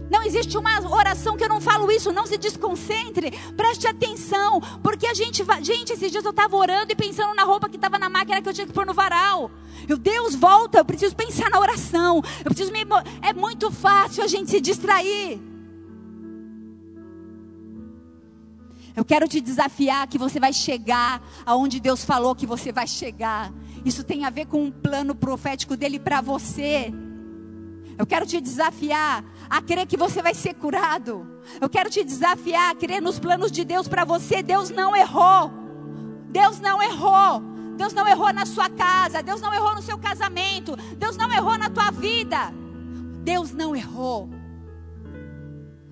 Não existe uma oração que eu não falo isso, não se desconcentre, preste atenção, porque a gente vai. Gente, esses dias eu estava orando e pensando na roupa que estava na máquina que eu tinha que pôr no varal. Eu, Deus, volta, eu preciso pensar na oração. Eu preciso me. É muito fácil a gente se distrair. Eu quero te desafiar que você vai chegar aonde Deus falou que você vai chegar. Isso tem a ver com um plano profético dele para você. Eu quero te desafiar a crer que você vai ser curado. Eu quero te desafiar a crer nos planos de Deus para você. Deus não errou. Deus não errou. Deus não errou na sua casa. Deus não errou no seu casamento. Deus não errou na tua vida. Deus não errou.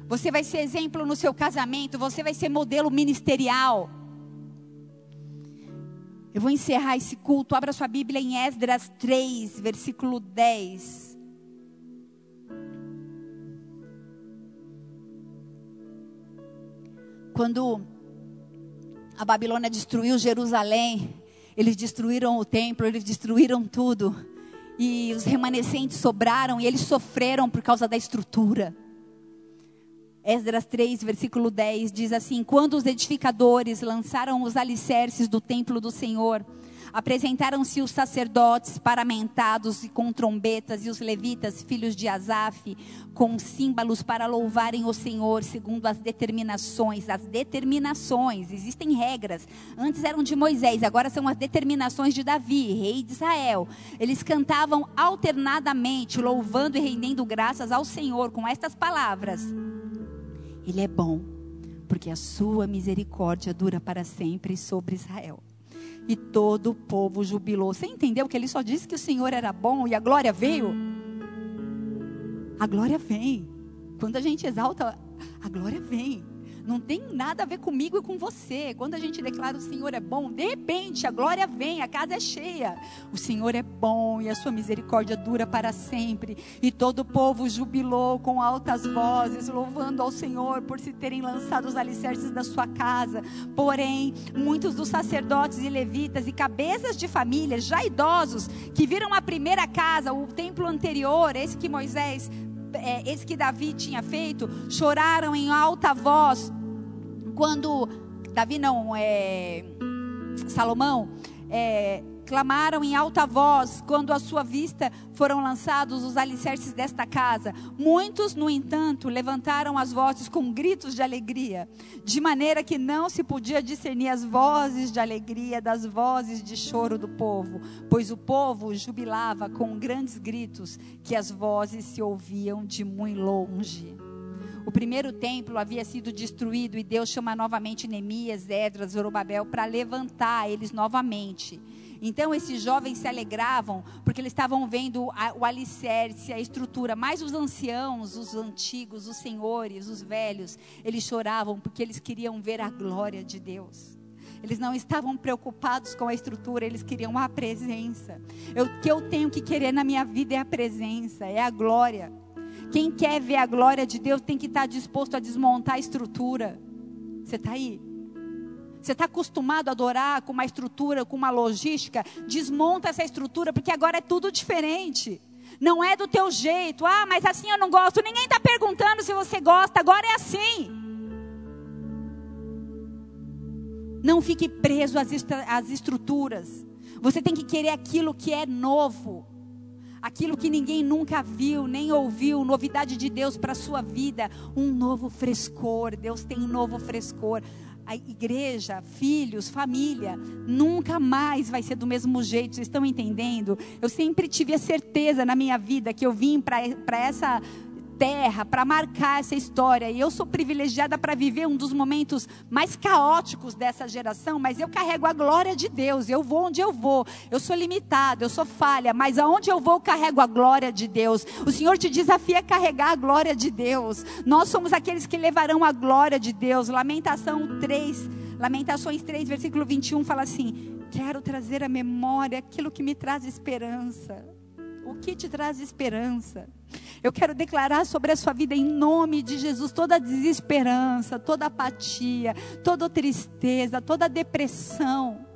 Você vai ser exemplo no seu casamento. Você vai ser modelo ministerial. Eu vou encerrar esse culto. Abra sua Bíblia em Esdras 3, versículo 10. Quando a Babilônia destruiu Jerusalém, eles destruíram o templo, eles destruíram tudo. E os remanescentes sobraram e eles sofreram por causa da estrutura. Esdras 3, versículo 10 diz assim: Quando os edificadores lançaram os alicerces do templo do Senhor, Apresentaram-se os sacerdotes paramentados e com trombetas, e os levitas, filhos de Asaf, com símbolos para louvarem o Senhor, segundo as determinações. As determinações, existem regras. Antes eram de Moisés, agora são as determinações de Davi, rei de Israel. Eles cantavam alternadamente, louvando e rendendo graças ao Senhor com estas palavras: Ele é bom, porque a sua misericórdia dura para sempre sobre Israel. E todo o povo jubilou. Você entendeu que ele só disse que o Senhor era bom e a glória veio? A glória vem. Quando a gente exalta, a glória vem não tem nada a ver comigo e com você. Quando a gente declara o Senhor é bom, de repente a glória vem, a casa é cheia. O Senhor é bom e a sua misericórdia dura para sempre. E todo o povo jubilou com altas vozes, louvando ao Senhor por se terem lançado os alicerces da sua casa. Porém, muitos dos sacerdotes e levitas e cabeças de família, já idosos, que viram a primeira casa, o templo anterior, esse que Moisés é, esse que Davi tinha feito, choraram em alta voz quando Davi não é Salomão é, clamaram em alta voz quando à sua vista foram lançados os alicerces desta casa. Muitos, no entanto, levantaram as vozes com gritos de alegria, de maneira que não se podia discernir as vozes de alegria das vozes de choro do povo, pois o povo jubilava com grandes gritos que as vozes se ouviam de muito longe. O primeiro templo havia sido destruído e Deus chama novamente Neemias, Edras, Zorobabel para levantar eles novamente. Então esses jovens se alegravam porque eles estavam vendo a, o alicerce, a estrutura. Mas os anciãos, os antigos, os senhores, os velhos, eles choravam porque eles queriam ver a glória de Deus. Eles não estavam preocupados com a estrutura, eles queriam a presença. O que eu tenho que querer na minha vida é a presença, é a glória. Quem quer ver a glória de Deus tem que estar disposto a desmontar a estrutura. Você está aí? Você está acostumado a adorar com uma estrutura, com uma logística? Desmonta essa estrutura, porque agora é tudo diferente. Não é do teu jeito. Ah, mas assim eu não gosto. Ninguém está perguntando se você gosta. Agora é assim. Não fique preso às, às estruturas. Você tem que querer aquilo que é novo. Aquilo que ninguém nunca viu, nem ouviu, novidade de Deus para a sua vida, um novo frescor. Deus tem um novo frescor a igreja, filhos, família, nunca mais vai ser do mesmo jeito. Vocês estão entendendo? Eu sempre tive a certeza na minha vida que eu vim para essa terra para marcar essa história. E eu sou privilegiada para viver um dos momentos mais caóticos dessa geração, mas eu carrego a glória de Deus. Eu vou onde eu vou. Eu sou limitada, eu sou falha, mas aonde eu vou, eu carrego a glória de Deus. O Senhor te desafia a carregar a glória de Deus. Nós somos aqueles que levarão a glória de Deus. Lamentação 3, Lamentações 3, versículo 21 fala assim: Quero trazer à memória aquilo que me traz esperança. O que te traz esperança? Eu quero declarar sobre a sua vida em nome de Jesus toda desesperança, toda apatia, toda tristeza, toda depressão,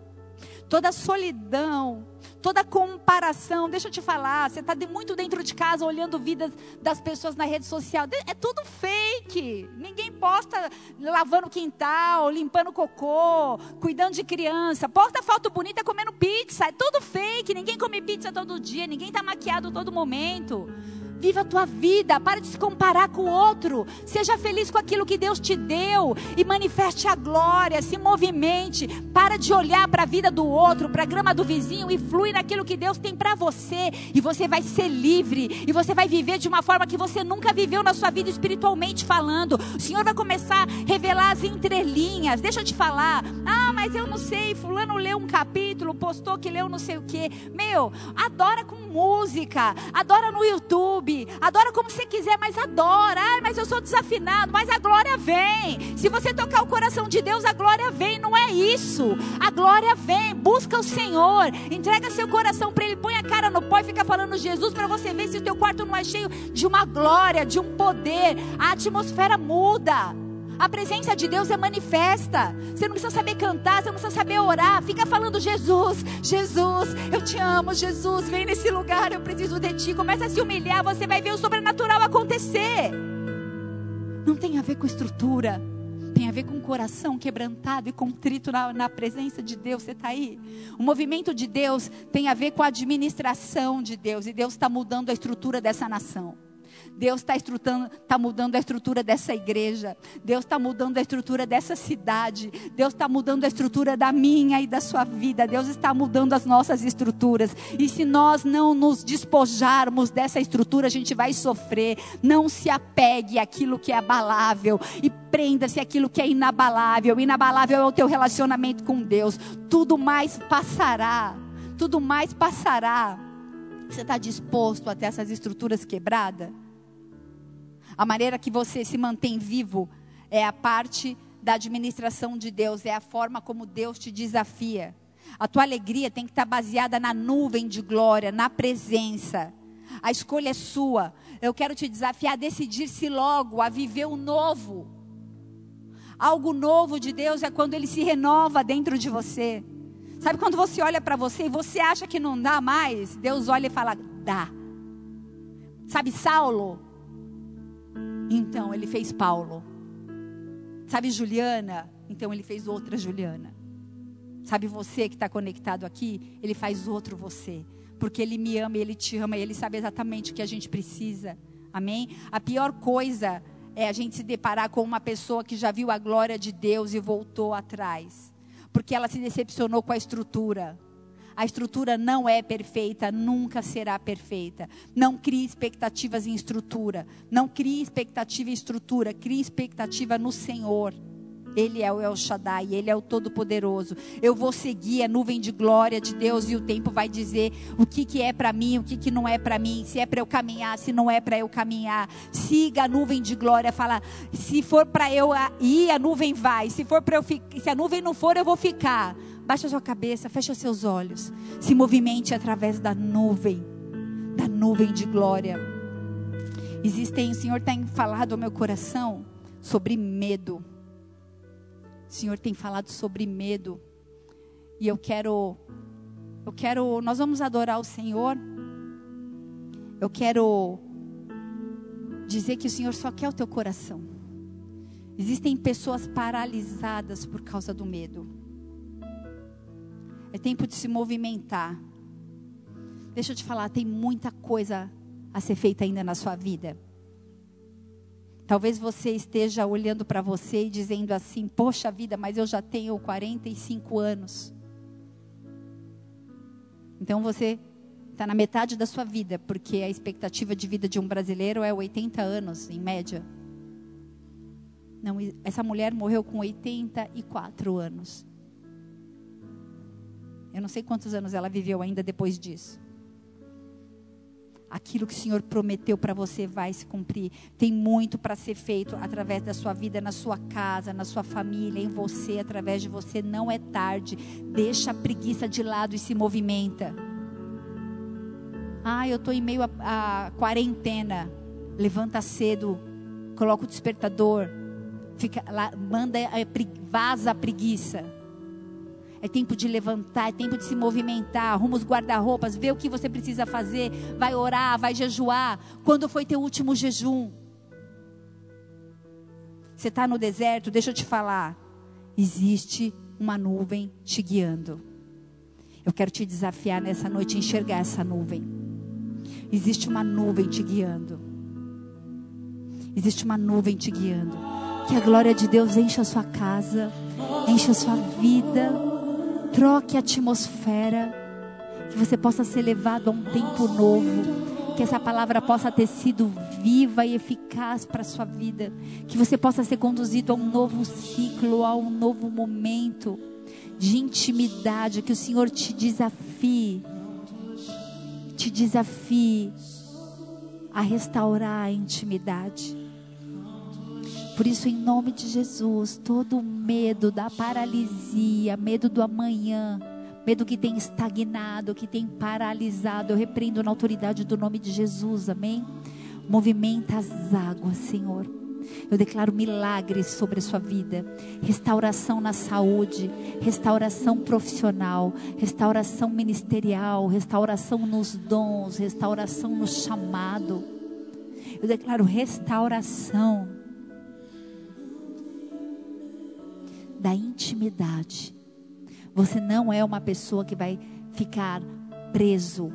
toda solidão, toda comparação. Deixa eu te falar, você está muito dentro de casa olhando vidas das pessoas na rede social. É tudo fake. Ninguém posta lavando quintal, limpando cocô, cuidando de criança. Posta foto bonita comendo pizza. É tudo fake. Ninguém come pizza todo dia. Ninguém está maquiado todo momento. Viva a tua vida, para de se comparar com o outro. Seja feliz com aquilo que Deus te deu e manifeste a glória, se movimente. Para de olhar para a vida do outro, para a grama do vizinho e flui naquilo que Deus tem para você. E você vai ser livre e você vai viver de uma forma que você nunca viveu na sua vida espiritualmente falando. O Senhor vai começar a revelar as entrelinhas. Deixa eu te falar. Ah, mas eu não sei, fulano leu um capítulo, postou que leu não sei o quê. Meu, adora com música, adora no YouTube YouTube, adora como você quiser, mas adora. Ah, mas eu sou desafinado, mas a glória vem. Se você tocar o coração de Deus, a glória vem. Não é isso. A glória vem. Busca o Senhor, entrega seu coração para Ele, põe a cara no pó e fica falando Jesus para você ver se o teu quarto não é cheio de uma glória, de um poder. A atmosfera muda. A presença de Deus é manifesta. Você não precisa saber cantar, você não precisa saber orar. Fica falando Jesus, Jesus, eu te amo, Jesus, vem nesse lugar, eu preciso de ti. Começa a se humilhar, você vai ver o sobrenatural acontecer. Não tem a ver com estrutura, tem a ver com o coração quebrantado e contrito na, na presença de Deus. Você está aí? O movimento de Deus tem a ver com a administração de Deus, e Deus está mudando a estrutura dessa nação. Deus está tá mudando a estrutura dessa igreja. Deus está mudando a estrutura dessa cidade. Deus está mudando a estrutura da minha e da sua vida. Deus está mudando as nossas estruturas. E se nós não nos despojarmos dessa estrutura, a gente vai sofrer. Não se apegue àquilo que é abalável e prenda-se àquilo que é inabalável. Inabalável é o teu relacionamento com Deus. Tudo mais passará. Tudo mais passará. Você está disposto a ter essas estruturas quebradas? A maneira que você se mantém vivo é a parte da administração de Deus, é a forma como Deus te desafia. A tua alegria tem que estar baseada na nuvem de glória, na presença. A escolha é sua. Eu quero te desafiar a decidir-se logo, a viver o novo. Algo novo de Deus é quando ele se renova dentro de você. Sabe quando você olha para você e você acha que não dá mais? Deus olha e fala: dá. Sabe Saulo? Então ele fez Paulo. Sabe Juliana? Então ele fez outra Juliana. Sabe você que está conectado aqui? Ele faz outro você. Porque ele me ama, ele te ama, ele sabe exatamente o que a gente precisa. Amém? A pior coisa é a gente se deparar com uma pessoa que já viu a glória de Deus e voltou atrás. Porque ela se decepcionou com a estrutura. A estrutura não é perfeita, nunca será perfeita. Não crie expectativas em estrutura. Não crie expectativa em estrutura, crie expectativa no Senhor. Ele é o El Shaddai, Ele é o Todo-Poderoso. Eu vou seguir a nuvem de glória de Deus e o tempo vai dizer o que, que é para mim, o que, que não é para mim, se é para eu caminhar, se não é para eu caminhar. Siga a nuvem de glória, fala, se for para eu ir, a nuvem vai. Se for para eu se a nuvem não for, eu vou ficar. Baixa sua cabeça, fecha seus olhos. Se movimente através da nuvem, da nuvem de glória. Existem, o Senhor tem falado ao meu coração sobre medo. O Senhor tem falado sobre medo. E eu quero eu quero, nós vamos adorar o Senhor. Eu quero dizer que o Senhor só quer o teu coração. Existem pessoas paralisadas por causa do medo. É tempo de se movimentar. Deixa eu te falar, tem muita coisa a ser feita ainda na sua vida. Talvez você esteja olhando para você e dizendo assim: Poxa vida, mas eu já tenho 45 anos. Então você está na metade da sua vida, porque a expectativa de vida de um brasileiro é 80 anos, em média. Não, essa mulher morreu com 84 anos. Eu não sei quantos anos ela viveu ainda depois disso. Aquilo que o Senhor prometeu para você vai se cumprir. Tem muito para ser feito através da sua vida, na sua casa, na sua família, em você, através de você. Não é tarde. Deixa a preguiça de lado e se movimenta. Ah, eu estou em meio à quarentena. Levanta cedo, coloca o despertador, fica lá, manda, vaza a preguiça. É tempo de levantar, é tempo de se movimentar. Arruma os guarda-roupas, vê o que você precisa fazer. Vai orar, vai jejuar. Quando foi teu último jejum? Você está no deserto, deixa eu te falar. Existe uma nuvem te guiando. Eu quero te desafiar nessa noite a enxergar essa nuvem. Existe uma nuvem te guiando. Existe uma nuvem te guiando. Que a glória de Deus encha a sua casa, encha a sua vida troque a atmosfera, que você possa ser levado a um tempo novo, que essa palavra possa ter sido viva e eficaz para a sua vida, que você possa ser conduzido a um novo ciclo, a um novo momento de intimidade, que o Senhor te desafie, te desafie a restaurar a intimidade. Por isso, em nome de Jesus, todo medo da paralisia, medo do amanhã, medo que tem estagnado, que tem paralisado, eu repreendo na autoridade do nome de Jesus, amém? Movimenta as águas, Senhor. Eu declaro milagres sobre a sua vida, restauração na saúde, restauração profissional, restauração ministerial, restauração nos dons, restauração no chamado. Eu declaro restauração da intimidade. Você não é uma pessoa que vai ficar preso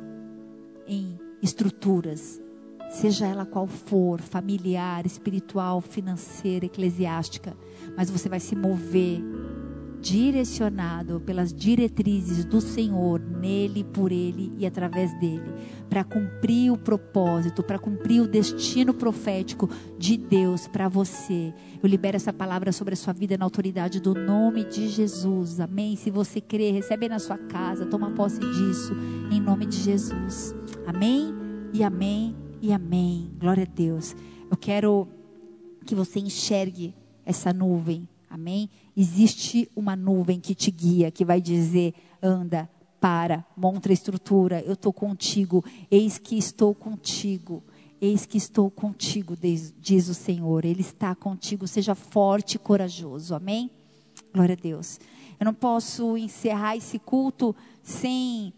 em estruturas, seja ela qual for, familiar, espiritual, financeira, eclesiástica, mas você vai se mover direcionado pelas diretrizes do Senhor, nele, por ele e através dele, para cumprir o propósito, para cumprir o destino profético de Deus para você. Eu libero essa palavra sobre a sua vida na autoridade do nome de Jesus. Amém. Se você crê, recebe na sua casa, toma posse disso em nome de Jesus. Amém. E amém e amém. Glória a Deus. Eu quero que você enxergue essa nuvem Amém? Existe uma nuvem que te guia, que vai dizer: anda, para, monta a estrutura, eu estou contigo, eis que estou contigo. Eis que estou contigo, diz o Senhor. Ele está contigo. Seja forte e corajoso. Amém? Glória a Deus. Eu não posso encerrar esse culto sem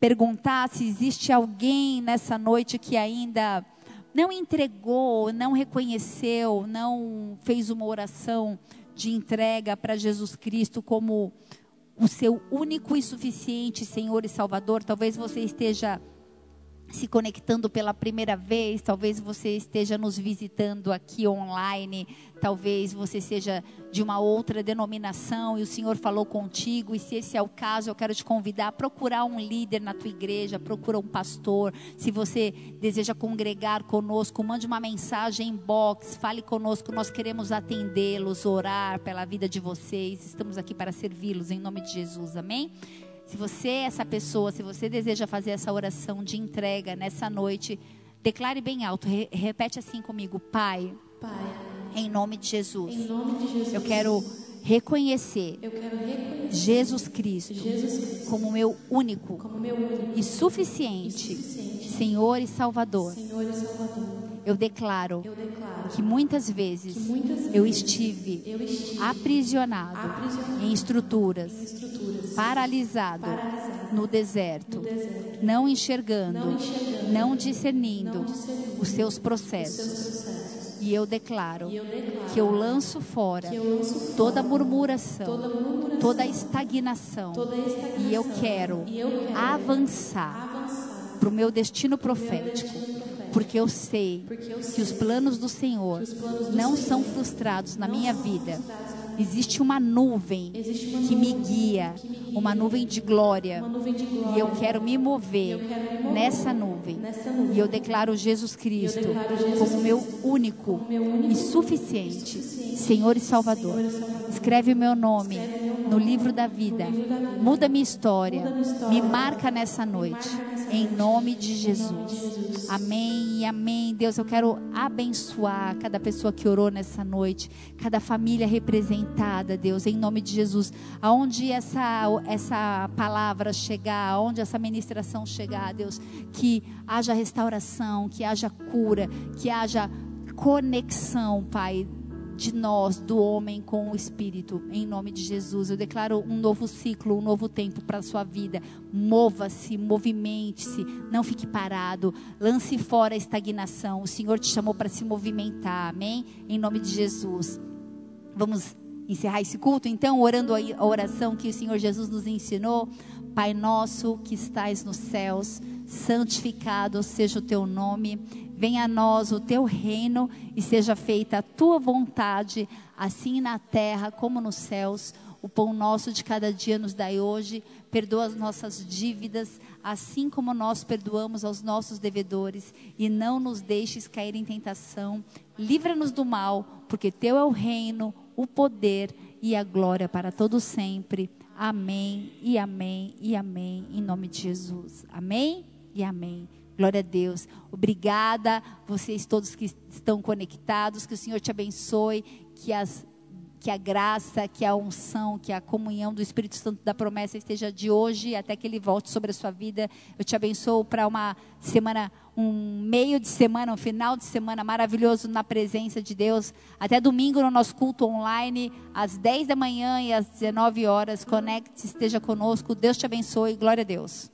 perguntar se existe alguém nessa noite que ainda não entregou, não reconheceu, não fez uma oração de entrega para Jesus Cristo como o seu único e suficiente Senhor e Salvador. Talvez você esteja se conectando pela primeira vez, talvez você esteja nos visitando aqui online, talvez você seja de uma outra denominação e o Senhor falou contigo, e se esse é o caso, eu quero te convidar a procurar um líder na tua igreja, procura um pastor. Se você deseja congregar conosco, mande uma mensagem em box, fale conosco, nós queremos atendê-los, orar pela vida de vocês. Estamos aqui para servi-los em nome de Jesus. Amém. Se você é essa pessoa, se você deseja fazer essa oração de entrega nessa noite, declare bem alto, re repete assim comigo, Pai. Pai. Em nome de Jesus. Em nome de Jesus. Eu quero reconhecer, Eu quero reconhecer Jesus, Cristo Jesus Cristo como meu único como meu único e suficiente, e suficiente Senhor e Salvador. Senhor e Salvador. Eu declaro eu declaro que muitas vezes que muitas eu vezes estive eu estive aprisionado aprisionado em estruturas, estruturas paralisado paralisado no deserto, no deserto, não enxergando, não enxergando, não discernindo não discernindo os seus seus processos. E eu declaro E eu declaro que eu lanço fora que eu lanço fora toda murmuração, toda murmuração, toda estagnação. toda estagnação. E eu quero E eu quero avançar para o meu destino profético, destino porque eu sei Porque eu que sei os planos do Senhor não são frustrados na minha vida. Existe uma nuvem Existe uma que me guia, que me guia, uma nuvem de glória, uma nuvem de glória. e eu quero me mover eu quero me mover nessa nuvem. nessa nuvem. E eu declaro Jesus Cristo declaro Jesus como meu único meu único e suficiente Senhor e Salvador. Senhor e Salvador. Escreve o meu nome no livro da vida. Muda minha história. Me marca nessa noite. Em nome de Jesus. Amém e amém. Deus, eu quero abençoar cada pessoa que orou nessa noite, cada família representada, Deus, em nome de Jesus. Aonde essa, essa palavra chegar, aonde essa ministração chegar, Deus, que haja restauração, que haja cura, que haja conexão, Pai, de nós, do homem com o Espírito, em nome de Jesus. Eu declaro um novo ciclo, um novo tempo para a sua vida. Mova-se, movimente-se, não fique parado, lance fora a estagnação. O Senhor te chamou para se movimentar, amém? Em nome de Jesus. Vamos encerrar esse culto, então, orando a oração que o Senhor Jesus nos ensinou. Pai nosso que estais nos céus, santificado seja o teu nome. Venha a nós o teu reino e seja feita a tua vontade, assim na terra como nos céus. O pão nosso de cada dia nos dai hoje. Perdoa as nossas dívidas, assim como nós perdoamos aos nossos devedores. E não nos deixes cair em tentação. Livra-nos do mal, porque teu é o reino, o poder e a glória para todo sempre. Amém e amém e amém. Em nome de Jesus. Amém e amém. Glória a Deus. Obrigada, vocês todos que estão conectados. Que o Senhor te abençoe. Que, as, que a graça, que a unção, que a comunhão do Espírito Santo da promessa esteja de hoje até que ele volte sobre a sua vida. Eu te abençoo para uma semana, um meio de semana, um final de semana maravilhoso na presença de Deus. Até domingo no nosso culto online, às 10 da manhã e às 19 horas. Conecte, esteja conosco. Deus te abençoe. Glória a Deus.